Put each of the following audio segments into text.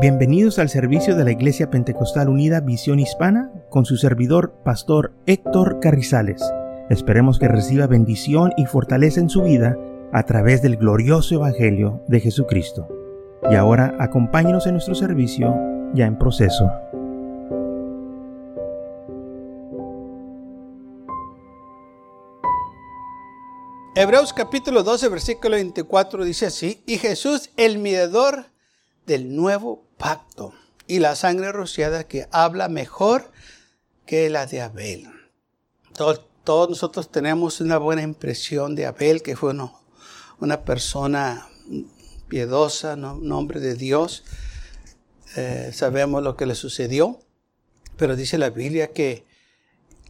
Bienvenidos al servicio de la Iglesia Pentecostal Unida Visión Hispana con su servidor, Pastor Héctor Carrizales. Esperemos que reciba bendición y fortaleza en su vida a través del glorioso Evangelio de Jesucristo. Y ahora acompáñenos en nuestro servicio ya en proceso. Hebreos capítulo 12, versículo 24 dice así, y Jesús, el mediador del nuevo pacto, y la sangre rociada que habla mejor que la de Abel. Todos, nosotros tenemos una buena impresión de Abel, que fue una persona piedosa, un hombre de Dios. Eh, sabemos lo que le sucedió, pero dice la Biblia que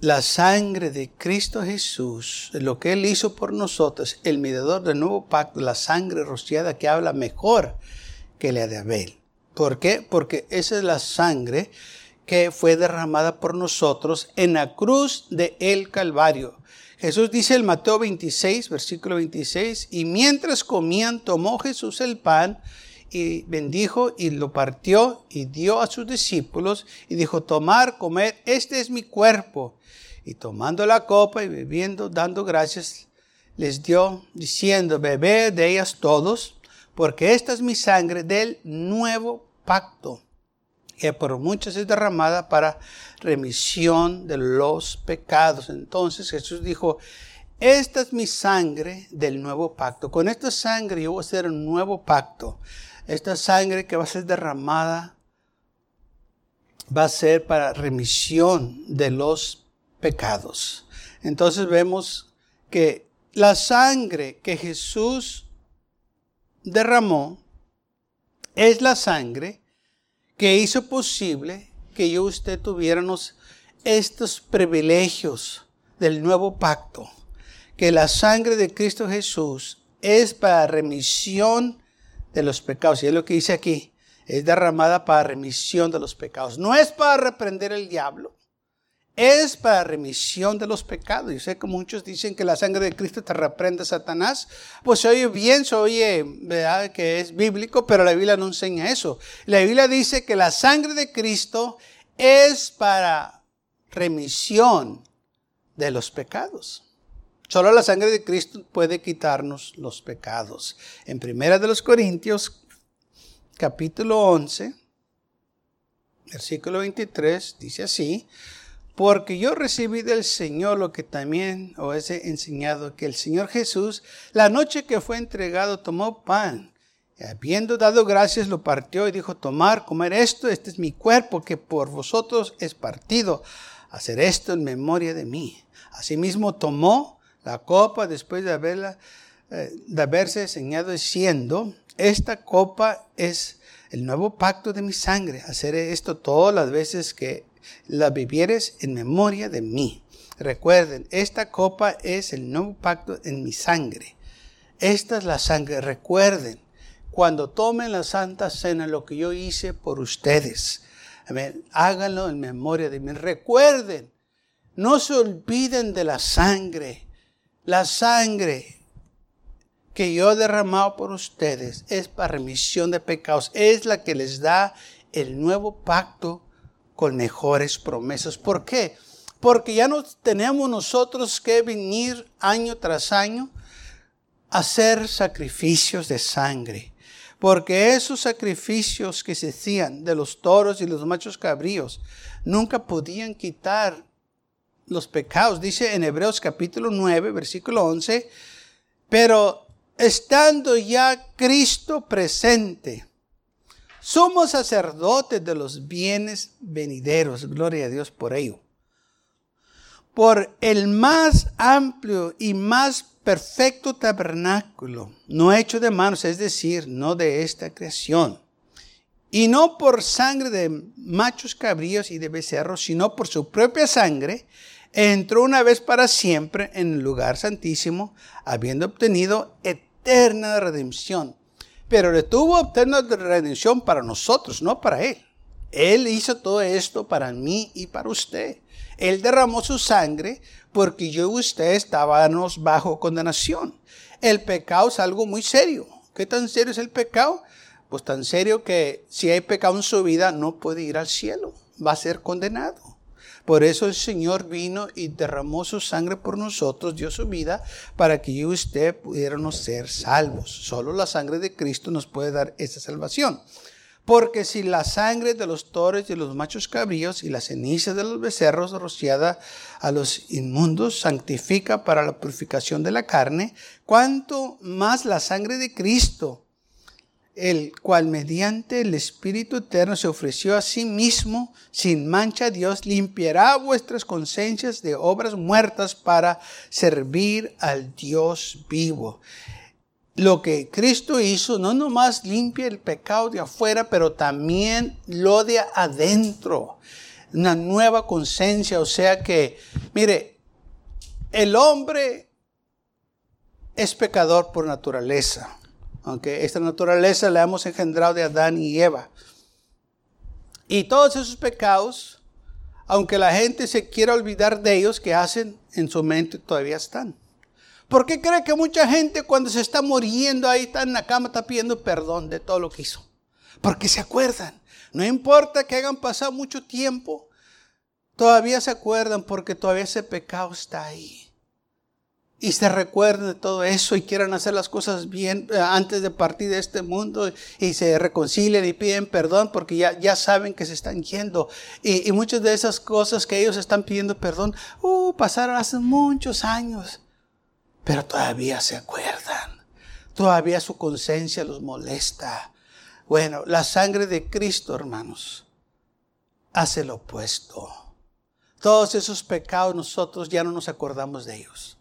la sangre de Cristo Jesús, lo que Él hizo por nosotros, el mediador del nuevo pacto, la sangre rociada que habla mejor que la de Abel. ¿Por qué? Porque esa es la sangre que fue derramada por nosotros en la cruz de el Calvario. Jesús dice en Mateo 26, versículo 26, y mientras comían, tomó Jesús el pan y bendijo y lo partió y dio a sus discípulos y dijo, tomar, comer, este es mi cuerpo. Y tomando la copa y bebiendo, dando gracias, les dio diciendo, bebed de ellas todos, porque esta es mi sangre del nuevo pacto, que por muchos es derramada para remisión de los pecados. Entonces Jesús dijo, esta es mi sangre del nuevo pacto. Con esta sangre yo voy a hacer un nuevo pacto. Esta sangre que va a ser derramada va a ser para remisión de los pecados. Entonces vemos que la sangre que Jesús derramó es la sangre que hizo posible que yo y usted tuviéramos estos privilegios del nuevo pacto. Que la sangre de Cristo Jesús es para remisión de los pecados. Y es lo que dice aquí. Es derramada para remisión de los pecados. No es para reprender el diablo es para remisión de los pecados. Yo sé que muchos dicen que la sangre de Cristo te reprende a Satanás. Pues se oye bien, se oye ¿verdad? que es bíblico, pero la Biblia no enseña eso. La Biblia dice que la sangre de Cristo es para remisión de los pecados. Solo la sangre de Cristo puede quitarnos los pecados. En Primera de los Corintios, capítulo 11, versículo 23, dice así, porque yo recibí del Señor lo que también os he enseñado, que el Señor Jesús, la noche que fue entregado, tomó pan. Y habiendo dado gracias, lo partió y dijo, tomar, comer esto, este es mi cuerpo que por vosotros es partido. Hacer esto en memoria de mí. Asimismo tomó la copa después de, haberla, eh, de haberse enseñado diciendo, esta copa es el nuevo pacto de mi sangre. Hacer esto todas las veces que la vivieres en memoria de mí. Recuerden, esta copa es el nuevo pacto en mi sangre. Esta es la sangre. Recuerden, cuando tomen la Santa Cena, lo que yo hice por ustedes. Háganlo en memoria de mí. Recuerden, no se olviden de la sangre. La sangre que yo he derramado por ustedes es para remisión de pecados. Es la que les da el nuevo pacto con mejores promesas. ¿Por qué? Porque ya no tenemos nosotros que venir año tras año a hacer sacrificios de sangre. Porque esos sacrificios que se hacían de los toros y los machos cabríos nunca podían quitar los pecados. Dice en Hebreos capítulo 9, versículo 11, pero estando ya Cristo presente, somos sacerdotes de los bienes venideros. Gloria a Dios por ello. Por el más amplio y más perfecto tabernáculo, no hecho de manos, es decir, no de esta creación. Y no por sangre de machos cabríos y de becerros, sino por su propia sangre, entró una vez para siempre en el lugar santísimo, habiendo obtenido eterna redención pero le tuvo obtener de redención para nosotros, no para Él. Él hizo todo esto para mí y para usted. Él derramó su sangre porque yo y usted estábamos bajo condenación. El pecado es algo muy serio. ¿Qué tan serio es el pecado? Pues tan serio que si hay pecado en su vida no puede ir al cielo, va a ser condenado. Por eso el Señor vino y derramó su sangre por nosotros, dio su vida para que yo y usted pudiéramos ser salvos. Solo la sangre de Cristo nos puede dar esa salvación. Porque si la sangre de los toros y de los machos cabríos y la ceniza de los becerros rociada a los inmundos santifica para la purificación de la carne, cuanto más la sangre de Cristo, el cual mediante el Espíritu Eterno se ofreció a sí mismo sin mancha Dios, limpiará vuestras conciencias de obras muertas para servir al Dios vivo. Lo que Cristo hizo no nomás limpia el pecado de afuera, pero también lo de adentro. Una nueva conciencia, o sea que, mire, el hombre es pecador por naturaleza aunque esta naturaleza la hemos engendrado de Adán y Eva. Y todos esos pecados, aunque la gente se quiera olvidar de ellos, que hacen en su mente todavía están. ¿Por qué cree que mucha gente cuando se está muriendo ahí está en la cama está pidiendo perdón de todo lo que hizo? Porque se acuerdan. No importa que hayan pasado mucho tiempo, todavía se acuerdan porque todavía ese pecado está ahí y se recuerden de todo eso y quieran hacer las cosas bien eh, antes de partir de este mundo y se reconcilien y piden perdón porque ya, ya saben que se están yendo. Y, muchas de esas cosas que ellos están pidiendo perdón, uh, pasaron hace muchos años, pero todavía se acuerdan. Todavía su conciencia los molesta. Bueno, la sangre de Cristo, hermanos, hace lo opuesto. Todos esos pecados nosotros ya no nos acordamos de ellos.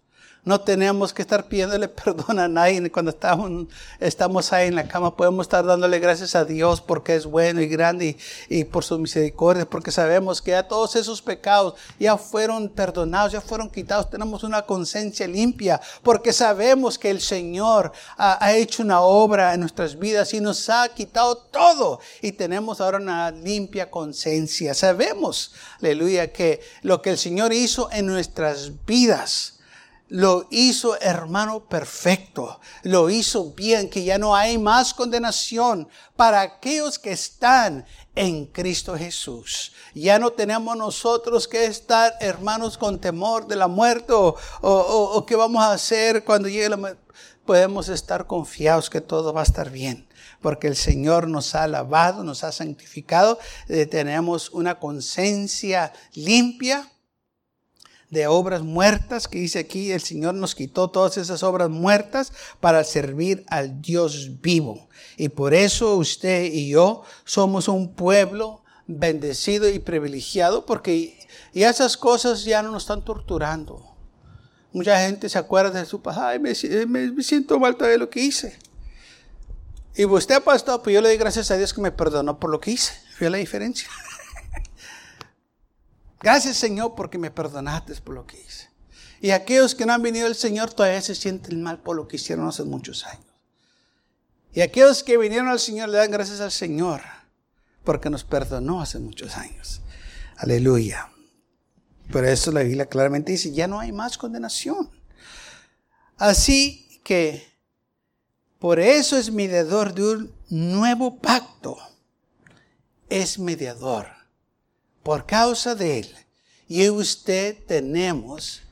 No tenemos que estar pidiéndole perdón a nadie cuando estamos, ahí en la cama. Podemos estar dándole gracias a Dios porque es bueno y grande y, por su misericordia, porque sabemos que ya todos esos pecados ya fueron perdonados, ya fueron quitados. Tenemos una conciencia limpia porque sabemos que el Señor ha hecho una obra en nuestras vidas y nos ha quitado todo. Y tenemos ahora una limpia conciencia. Sabemos, aleluya, que lo que el Señor hizo en nuestras vidas lo hizo hermano perfecto, lo hizo bien, que ya no hay más condenación para aquellos que están en Cristo Jesús. Ya no tenemos nosotros que estar hermanos con temor de la muerte o, o, qué vamos a hacer cuando llegue la muerte. Podemos estar confiados que todo va a estar bien, porque el Señor nos ha lavado, nos ha santificado, eh, tenemos una conciencia limpia de obras muertas, que dice aquí, el Señor nos quitó todas esas obras muertas para servir al Dios vivo. Y por eso usted y yo somos un pueblo bendecido y privilegiado, porque y esas cosas ya no nos están torturando. Mucha gente se acuerda de su pasado, ay, me, siento mal de lo que hice. Y usted, pastor, pues yo le doy gracias a Dios que me perdonó por lo que hice. ¿Fue la diferencia? Gracias Señor porque me perdonaste por lo que hice. Y aquellos que no han venido al Señor todavía se sienten mal por lo que hicieron hace muchos años. Y aquellos que vinieron al Señor le dan gracias al Señor porque nos perdonó hace muchos años. Aleluya. Por eso la Biblia claramente dice, ya no hay más condenación. Así que por eso es mediador de un nuevo pacto. Es mediador por causa de Él, y usted tenemos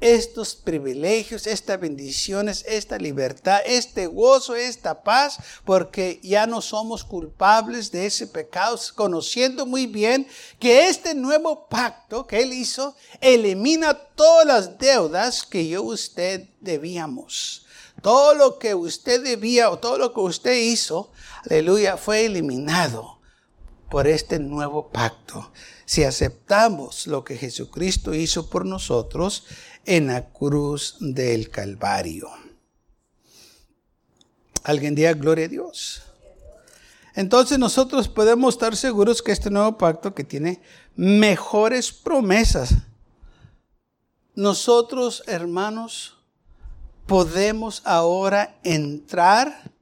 estos privilegios, estas bendiciones, esta libertad, este gozo, esta paz, porque ya no somos culpables de ese pecado, conociendo muy bien que este nuevo pacto que Él hizo elimina todas las deudas que yo usted debíamos. Todo lo que usted debía o todo lo que usted hizo, aleluya, fue eliminado por este nuevo pacto si aceptamos lo que Jesucristo hizo por nosotros en la cruz del Calvario. Alguien diga gloria a Dios. Entonces nosotros podemos estar seguros que este nuevo pacto que tiene mejores promesas, nosotros hermanos podemos ahora entrar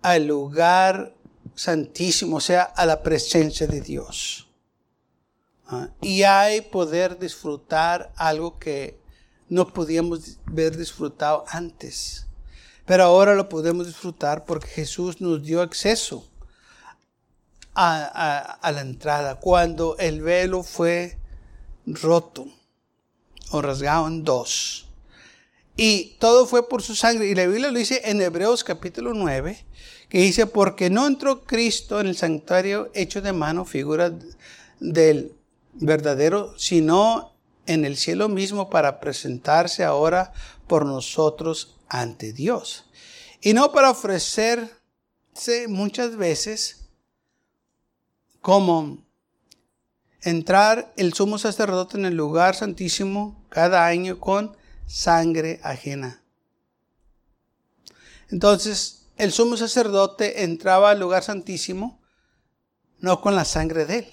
al lugar santísimo, o sea, a la presencia de Dios. Ah, y hay poder disfrutar algo que no podíamos haber disfrutado antes. Pero ahora lo podemos disfrutar porque Jesús nos dio acceso a, la entrada, cuando el velo fue roto o rasgado en dos. Y todo fue por su sangre. Y la Biblia lo dice en Hebreos capítulo 9, que dice, porque no entró Cristo en el santuario hecho de mano, figura del verdadero, sino en el cielo mismo para presentarse ahora por nosotros ante Dios. Y no para ofrecerse muchas veces como entrar el sumo sacerdote en el lugar santísimo cada año con sangre ajena. Entonces, el sumo sacerdote entraba al lugar santísimo no con la sangre de él,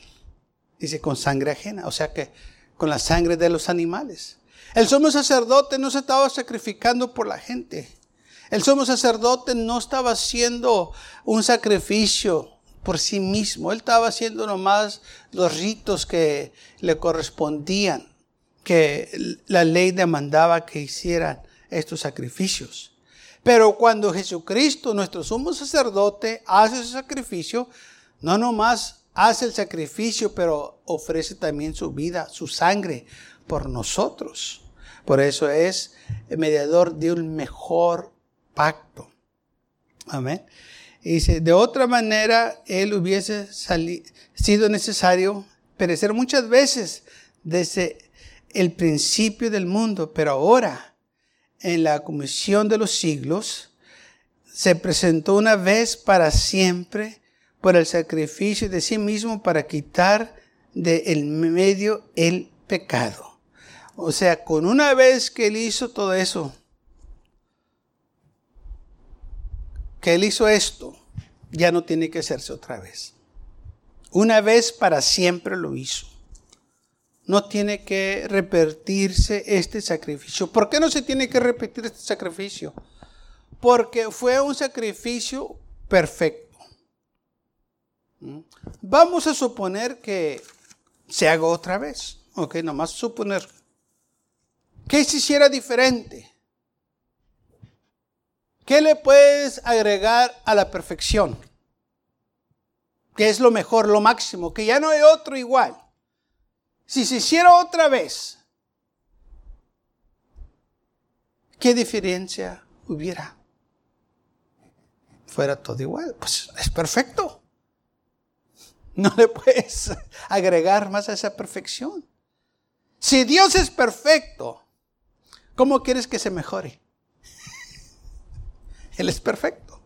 dice con sangre ajena, o sea que con la sangre de los animales. El sumo sacerdote no se estaba sacrificando por la gente. El sumo sacerdote no estaba haciendo un sacrificio por sí mismo. Él estaba haciendo nomás los ritos que le correspondían, que la ley demandaba que hicieran estos sacrificios. Pero cuando Jesucristo, nuestro sumo sacerdote, hace ese sacrificio, no nomás hace el sacrificio, pero ofrece también su vida, su sangre por nosotros. Por eso es el mediador de un mejor pacto. Amén. Y dice, de otra manera, él hubiese sido necesario perecer muchas veces desde el principio del mundo, pero ahora, en la comisión de los siglos, se presentó una vez para siempre por el sacrificio de sí mismo para quitar de en medio el pecado. O sea, con una vez que él hizo todo eso, que Él hizo esto, ya no tiene que hacerse otra vez. Una vez para siempre lo hizo. No tiene que repetirse este sacrificio. ¿Por qué no se tiene que repetir este sacrificio? Porque fue un sacrificio perfecto. Vamos a suponer que se haga otra vez. Ok, nomás suponer. ¿Qué se hiciera diferente? ¿Qué le puedes agregar a la perfección? Que es lo mejor, lo máximo, que ya no hay otro igual. Si se hiciera otra vez, ¿qué diferencia hubiera? Fuera todo igual, pues es perfecto. No le puedes agregar más a esa perfección. Si Dios es perfecto, ¿cómo quieres que se mejore? Él es perfecto.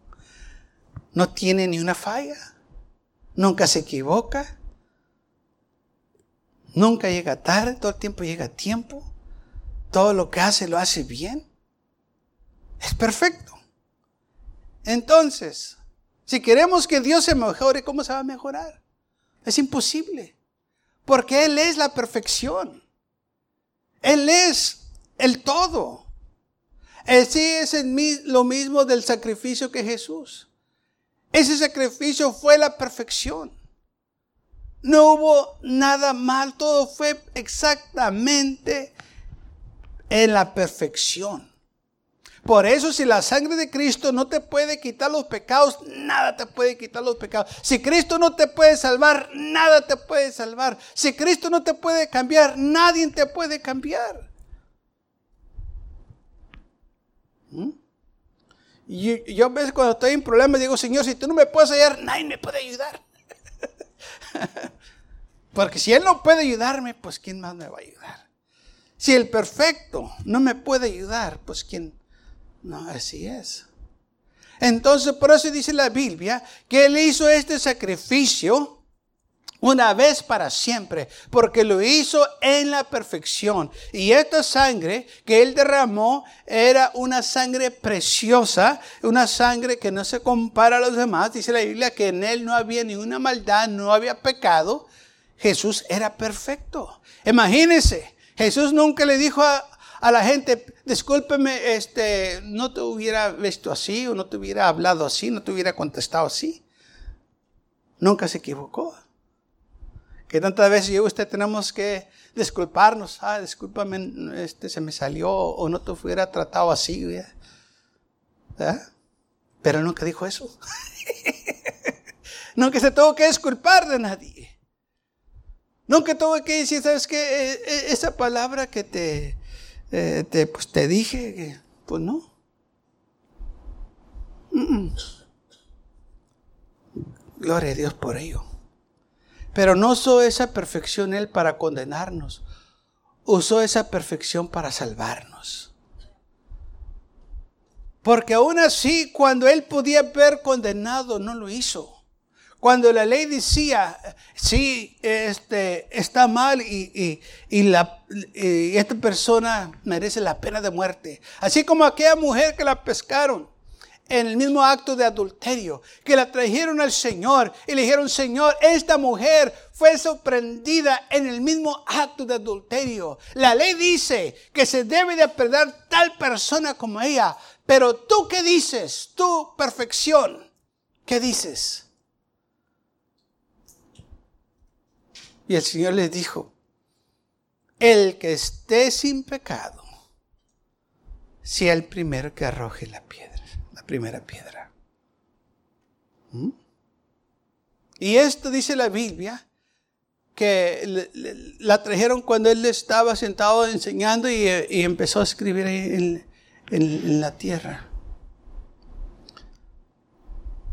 No tiene ni una falla. Nunca se equivoca. Nunca llega tarde. Todo el tiempo llega a tiempo. Todo lo que hace lo hace bien. Es perfecto. Entonces, si queremos que Dios se mejore, ¿cómo se va a mejorar? Es imposible. Porque Él es la perfección. Él es el todo. Así es lo mismo del sacrificio que Jesús. Ese sacrificio fue la perfección. No hubo nada mal, todo fue exactamente en la perfección. Por eso si la sangre de Cristo no te puede quitar los pecados, nada te puede quitar los pecados. Si Cristo no te puede salvar, nada te puede salvar. Si Cristo no te puede cambiar, nadie te puede cambiar. ¿Mm? Y yo a veces cuando estoy en problemas digo, Señor, si tú no me puedes ayudar, nadie me puede ayudar. Porque si Él no puede ayudarme, pues ¿quién más me va a ayudar? Si el perfecto no me puede ayudar, pues ¿quién? No, así es. Entonces, por eso dice la Biblia que Él hizo este sacrificio una vez para siempre, porque lo hizo en la perfección. Y esta sangre que él derramó era una sangre preciosa, una sangre que no se compara a los demás. Dice la Biblia que en él no había ninguna maldad, no había pecado. Jesús era perfecto. Imagínense, Jesús nunca le dijo a, la gente, discúlpeme, este, no te hubiera visto así, o no te hubiera hablado así, no te hubiera contestado así. Nunca se equivocó. Que tantas veces yo y usted tenemos que disculparnos. Ah, discúlpame, este, se me salió o no te hubiera tratado así. ¿verdad? Pero nunca dijo eso. Nunca se tuvo que disculpar de nadie. Nunca tuvo que decir, ¿sabes qué? Eh, eh, esa palabra que te, eh, te, pues te dije, pues no. Gloria a Dios por ello. Pero no usó esa perfección Él para condenarnos. Usó esa perfección para salvarnos. Porque aún así, cuando Él podía haber condenado, no lo hizo. Cuando la ley decía, sí, este, está mal y, la, y esta persona merece la pena de muerte. Así como aquella mujer que la pescaron en el mismo acto de adulterio, que la trajeron al Señor y le dijeron, Señor, esta mujer fue sorprendida en el mismo acto de adulterio. La ley dice que se debe de aprender tal persona como ella, pero tú qué dices, tu perfección, ¿qué dices? Y el Señor les dijo, el que esté sin pecado, sea el primero que arroje la piedra, la primera piedra. ¿Mm? Y esto dice la Biblia, que la trajeron cuando él estaba sentado enseñando y, empezó a escribir en, en la tierra.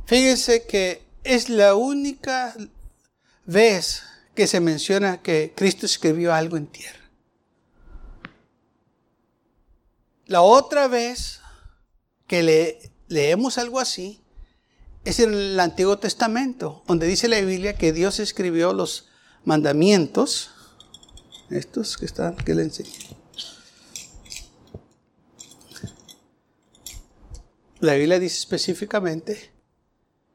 Fíjense que es la única vez que se menciona que Cristo escribió algo en tierra. La otra vez que le, leemos algo así es en el Antiguo Testamento, donde dice la Biblia que Dios escribió los mandamientos, estos que están, que le enseñé. La Biblia dice específicamente,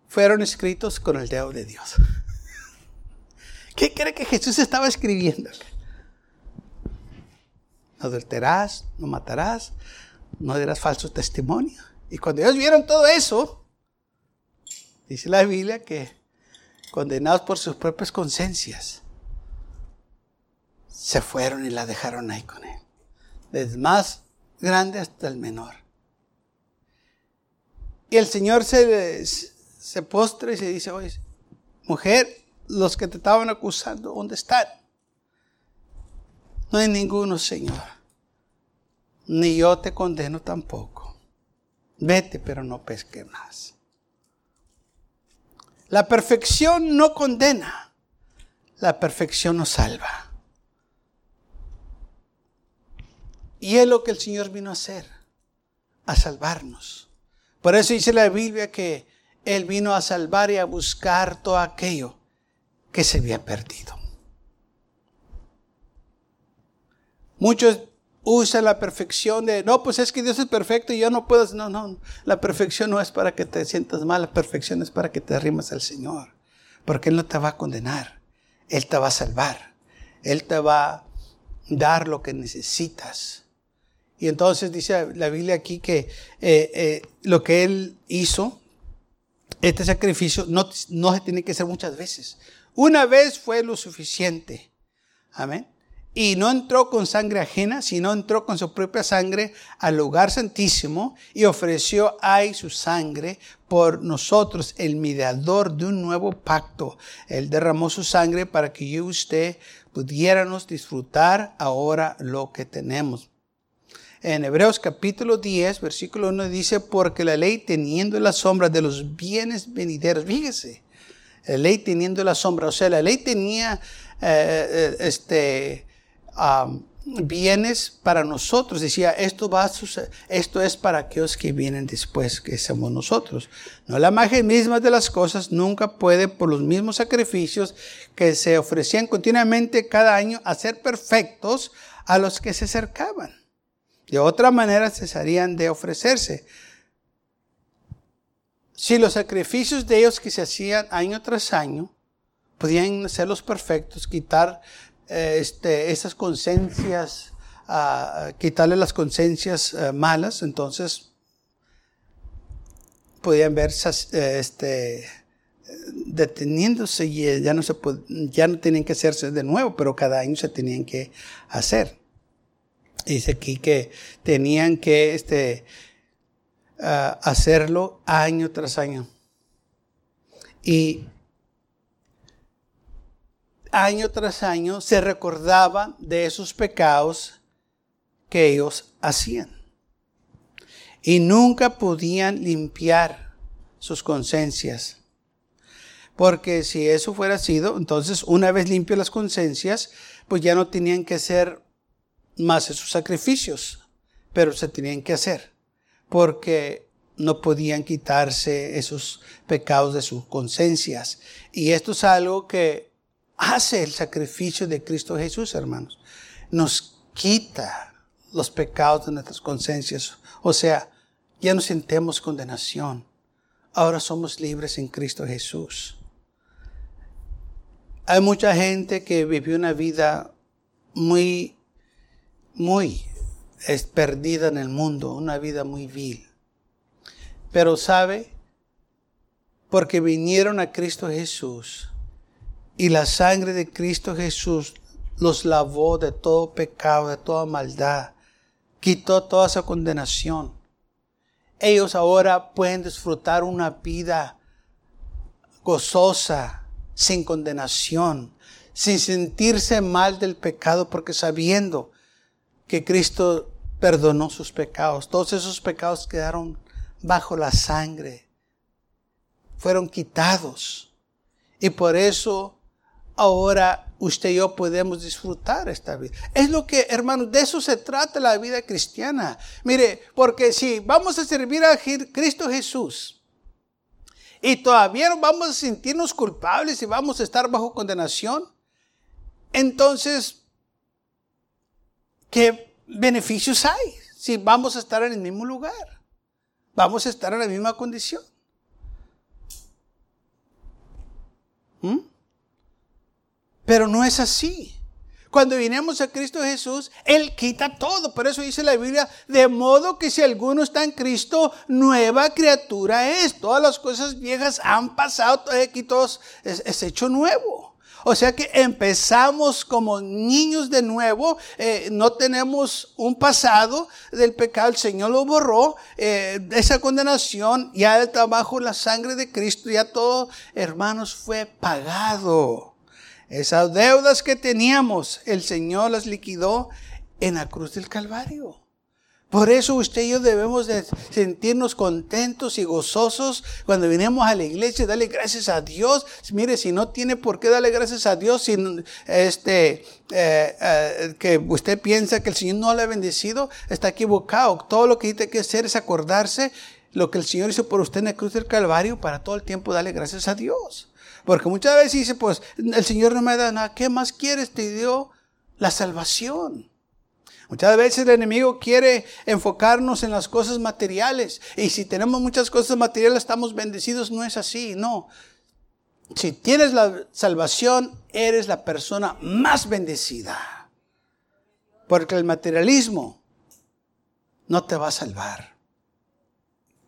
fueron escritos con el dedo de Dios. ¿Qué cree que Jesús estaba escribiendo? No adulterás, no matarás, no dirás falso testimonio. Y cuando ellos vieron todo eso, dice la Biblia que condenados por sus propias conciencias, se fueron y la dejaron ahí con él. Desde más grande hasta el menor. Y el Señor se, se postra y se dice, oye, mujer, los que te estaban acusando, ¿dónde están? No hay ninguno, Señor. Ni yo te condeno tampoco. Vete, pero no pesque más. La perfección no condena. La perfección nos salva. Y es lo que el Señor vino a hacer, a salvarnos. Por eso dice la Biblia que Él vino a salvar y a buscar todo aquello que se había perdido. Muchos usan la perfección de, no, pues es que Dios es perfecto y yo no puedo. No, no, la perfección no es para que te sientas mal, la perfección es para que te arrimes al Señor. Porque Él no te va a condenar, Él te va a salvar, Él te va a dar lo que necesitas. Y entonces dice la Biblia aquí que eh, eh, lo que Él hizo, este sacrificio, no, no se tiene que hacer muchas veces. Una vez fue lo suficiente. Amén. Y no entró con sangre ajena, sino entró con su propia sangre al lugar santísimo y ofreció ahí su sangre por nosotros, el mediador de un nuevo pacto. Él derramó su sangre para que yo y usted pudiéramos disfrutar ahora lo que tenemos. En Hebreos capítulo 10, versículo 1 dice, porque la ley teniendo la sombra de los bienes venideros, fíjese, la ley teniendo la sombra. O sea, la ley tenía eh, eh, este, bienes para nosotros. Decía, esto, va a esto es para aquellos que vienen después, que somos nosotros. No la imagen misma de las cosas nunca puede, por los mismos sacrificios que se ofrecían continuamente cada año, hacer perfectos a los que se acercaban. De otra manera cesarían de ofrecerse si los sacrificios de ellos que se hacían año tras año podían ser los perfectos, quitar eh, este, esas conciencias, uh, quitarle las conciencias eh, malas, entonces podían verse eh, este, deteniéndose y ya no, se ya no tenían que hacerse de nuevo, pero cada año se tenían que hacer. Dice aquí que tenían que este, hacerlo año tras año. Y año tras año se recordaban de esos pecados que ellos hacían. Y nunca podían limpiar sus conciencias. Porque si eso fuera sido, entonces una vez limpias las conciencias, pues ya no tenían que hacer más esos sacrificios, pero se tenían que hacer. Porque no podían quitarse esos pecados de sus conciencias. Y esto es algo que hace el sacrificio de Cristo Jesús, hermanos. Nos quita los pecados de nuestras conciencias. O sea, ya no sentemos condenación. Ahora somos libres en Cristo Jesús. Hay mucha gente que vivió una vida muy, muy es perdida en el mundo, una vida muy vil. Pero sabe, porque vinieron a Cristo Jesús y la sangre de Cristo Jesús los lavó de todo pecado, de toda maldad, quitó toda esa condenación. Ellos ahora pueden disfrutar una vida gozosa, sin condenación, sin sentirse mal del pecado, porque sabiendo que Cristo perdonó sus pecados, todos esos pecados quedaron bajo la sangre, fueron quitados. Y por eso ahora usted y yo podemos disfrutar esta vida. Es lo que, hermanos, de eso se trata la vida cristiana. Mire, porque si vamos a servir a Cristo Jesús y todavía vamos a sentirnos culpables y vamos a estar bajo condenación, entonces, ¿qué beneficios hay si vamos a estar en el mismo lugar? Vamos a estar en la misma condición. ¿Mm? Pero no es así. Cuando vinimos a Cristo Jesús, Él quita todo. Por eso dice la Biblia, de modo que si alguno está en Cristo, nueva criatura es. Todas las cosas viejas han pasado, aquí todo es, hecho nuevo. O sea que empezamos como niños de nuevo, eh, no tenemos un pasado del pecado, el Señor lo borró, eh, esa condenación ya está bajo la sangre de Cristo, ya todo, hermanos, fue pagado. Esas deudas que teníamos, el Señor las liquidó en la cruz del Calvario. Por eso usted y yo debemos de sentirnos contentos y gozosos cuando venimos a la iglesia, darle gracias a Dios. Mire, si no tiene por qué darle gracias a Dios, si este, eh, eh, que usted piensa que el Señor no le ha bendecido, está equivocado. Todo lo que tiene que hacer es acordarse lo que el Señor hizo por usted en la cruz del Calvario para todo el tiempo darle gracias a Dios. Porque muchas veces dice, pues el Señor no me da nada, ¿qué más quieres? Te dio la salvación. Muchas veces el enemigo quiere enfocarnos en las cosas materiales. Y si tenemos muchas cosas materiales, estamos bendecidos. No es así, no. Si tienes la salvación, eres la persona más bendecida. Porque el materialismo no te va a salvar.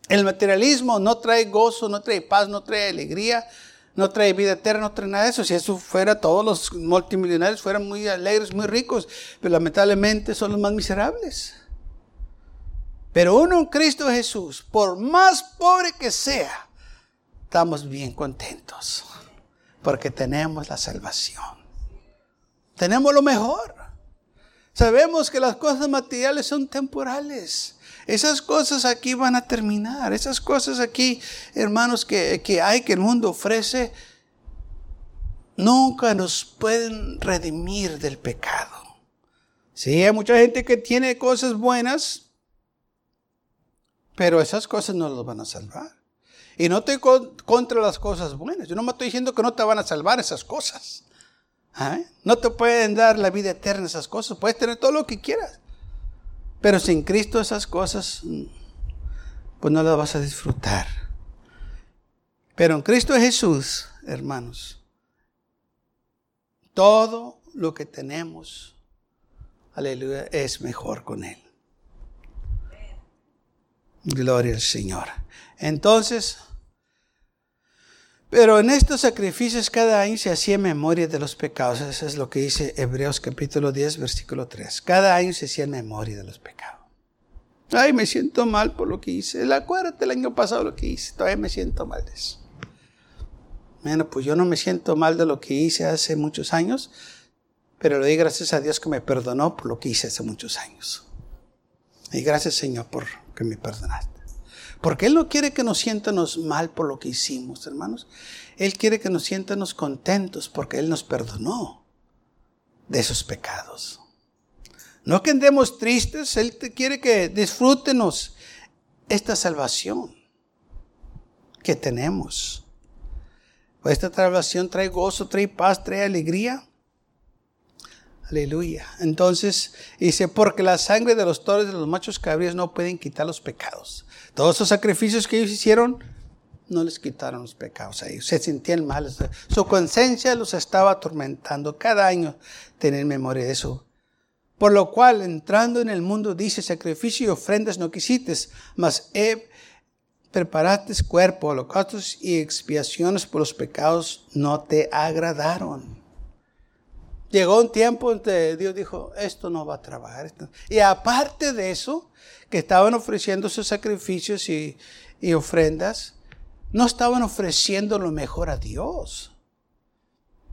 El materialismo no trae gozo, no trae paz, no trae alegría, no trae vida eterna, no trae nada de eso. Si eso fuera, todos los multimillonarios fueran muy alegres, muy ricos, pero lamentablemente son los más miserables. Pero uno en Cristo Jesús, por más pobre que sea, estamos bien contentos, porque tenemos la salvación. Tenemos lo mejor. Sabemos que las cosas materiales son temporales. Esas cosas aquí van a terminar. Esas cosas aquí, hermanos, que, hay que el mundo ofrece, nunca nos pueden redimir del pecado. Sí, hay mucha gente que tiene cosas buenas, pero esas cosas no los van a salvar. Y no estoy contra las cosas buenas. Yo no me estoy diciendo que no te van a salvar esas cosas. ¿Ah? No te pueden dar la vida eterna esas cosas. Puedes tener todo lo que quieras. Pero sin Cristo esas cosas, pues no las vas a disfrutar. Pero en Cristo Jesús, hermanos, todo lo que tenemos, aleluya, es mejor con Él. Gloria al Señor. Entonces, pero en estos sacrificios cada año se hacía memoria de los pecados. Eso es lo que dice Hebreos capítulo 10, versículo 3. Cada año se hacía memoria de los pecados. Ay, me siento mal por lo que hice. Acuérdate el año pasado lo que hice. Todavía me siento mal de eso. Bueno, pues yo no me siento mal de lo que hice hace muchos años, pero le doy gracias a Dios que me perdonó por lo que hice hace muchos años. Y gracias Señor por que me perdonaste. Porque Él no quiere que nos sientamos mal por lo que hicimos, hermanos. Él quiere que nos sientamos contentos porque Él nos perdonó de esos pecados. No que andemos tristes, Él quiere que disfrútenos esta salvación que tenemos. Esta salvación trae gozo, trae paz, trae alegría. Aleluya. Entonces dice, porque la sangre de los toros de los machos cabríos no pueden quitar los pecados. Todos esos sacrificios que ellos hicieron no les quitaron los pecados a ellos. Se sentían mal. Su conciencia los estaba atormentando. Cada año tener memoria de eso. Por lo cual, entrando en el mundo, dice, sacrificio y ofrendas no quisiste, mas he preparaste cuerpo, holocaustos y expiaciones por los pecados no te agradaron. Llegó un tiempo en que Dios dijo, esto no va a trabajar. Y aparte de eso, que estaban ofreciendo sus sacrificios y, ofrendas, no estaban ofreciendo lo mejor a Dios.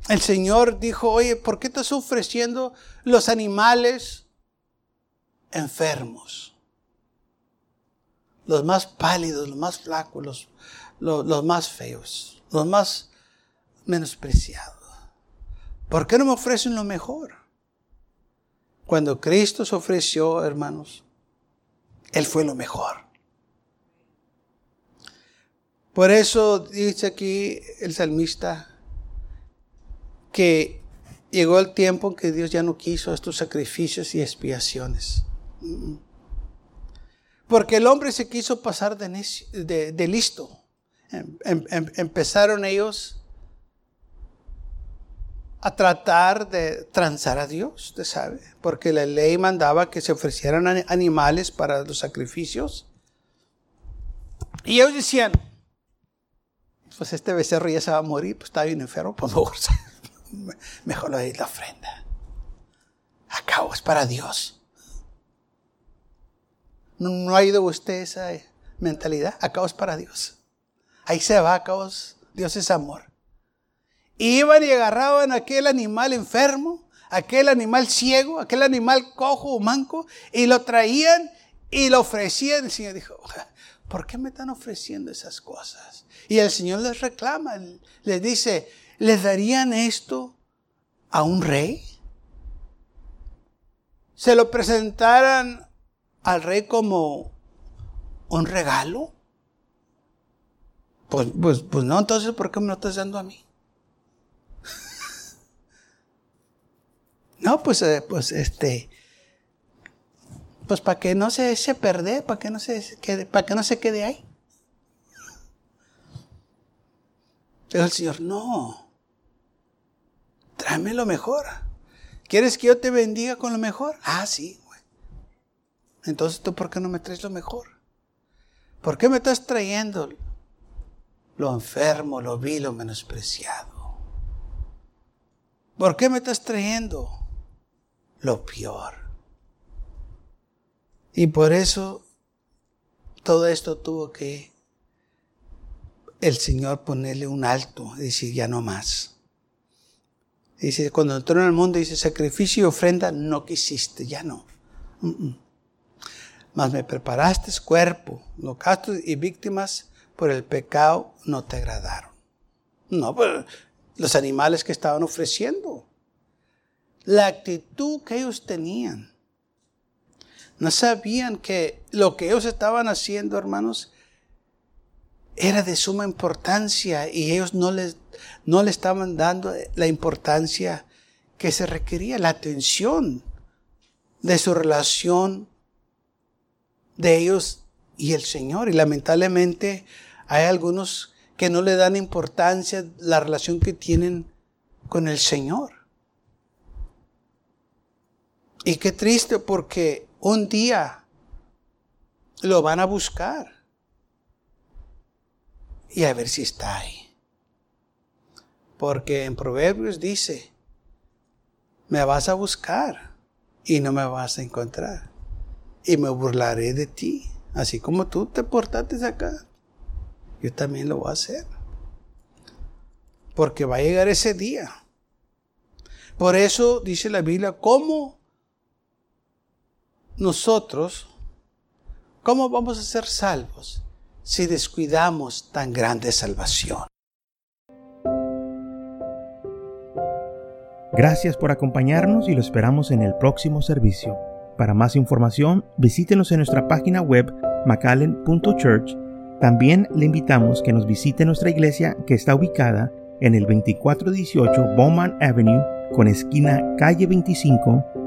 El Señor dijo, oye, ¿por qué estás ofreciendo los animales enfermos? Los más pálidos, los más flacos, los, los, los más feos, los más menospreciados. ¿Por qué no me ofrecen lo mejor? Cuando Cristo se ofreció, hermanos, Él fue lo mejor. Por eso dice aquí el salmista que llegó el tiempo en que Dios ya no quiso estos sacrificios y expiaciones. Porque el hombre se quiso pasar de, listo. Em, em, em, empezaron ellos a tratar de transar a Dios, usted sabe, porque la ley mandaba que se ofrecieran animales para los sacrificios. Y ellos decían, pues este becerro ya se va a morir, pues está bien enfermo, pues mejor, mejor la ofrenda. Acabo, es para Dios. ¿No, ha ido usted esa mentalidad? Acabo es para Dios. Ahí se va, acabo, Dios es amor. Iban y agarraban aquel animal enfermo, aquel animal ciego, aquel animal cojo o manco, y lo traían y lo ofrecían. El Señor dijo, ¿por qué me están ofreciendo esas cosas? Y el Señor les reclama, les dice, ¿les darían esto a un rey? ¿Se lo presentaran al rey como un regalo? Pues, pues, pues no, entonces ¿por qué me lo estás dando a mí? No, pues, eh, pues este, pues para que no se, se perde, para que no se quede, para que no se quede ahí. Pero el Señor, no, tráeme lo mejor. ¿Quieres que yo te bendiga con lo mejor? Ah, sí, güey. Entonces tú, ¿por qué no me traes lo mejor? ¿Por qué me estás trayendo lo enfermo, lo vil, lo menospreciado? ¿Por qué me estás trayendo lo peor. Y por eso todo esto tuvo que el Señor ponerle un alto, decir ya no más. Dice, cuando entró en el mundo, dice, sacrificio y ofrenda no quisiste, ya no. Mas me preparaste cuerpo, holocaustos y víctimas por el pecado no te agradaron. No, pues los animales que estaban ofreciendo la actitud que ellos tenían. No sabían que lo que ellos estaban haciendo, hermanos, era de suma importancia y ellos no les, no le estaban dando la importancia que se requería, la atención de su relación de ellos y el Señor. Y lamentablemente hay algunos que no le dan importancia la relación que tienen con el Señor. Y qué triste porque un día lo van a buscar y a ver si está ahí. Porque en Proverbios dice, me vas a buscar y no me vas a encontrar. Y me burlaré de ti. Así como tú te portaste acá, yo también lo voy a hacer. porque va a llegar ese día. Por eso dice la Biblia, ¿cómo nosotros, cómo vamos a ser salvos si descuidamos tan grande salvación? Gracias por acompañarnos y lo esperamos en el próximo servicio. Para más información, visítenos en nuestra página web macallen.church. También le invitamos que nos visite nuestra iglesia que está ubicada en el 2418 Bowman Avenue con esquina calle 25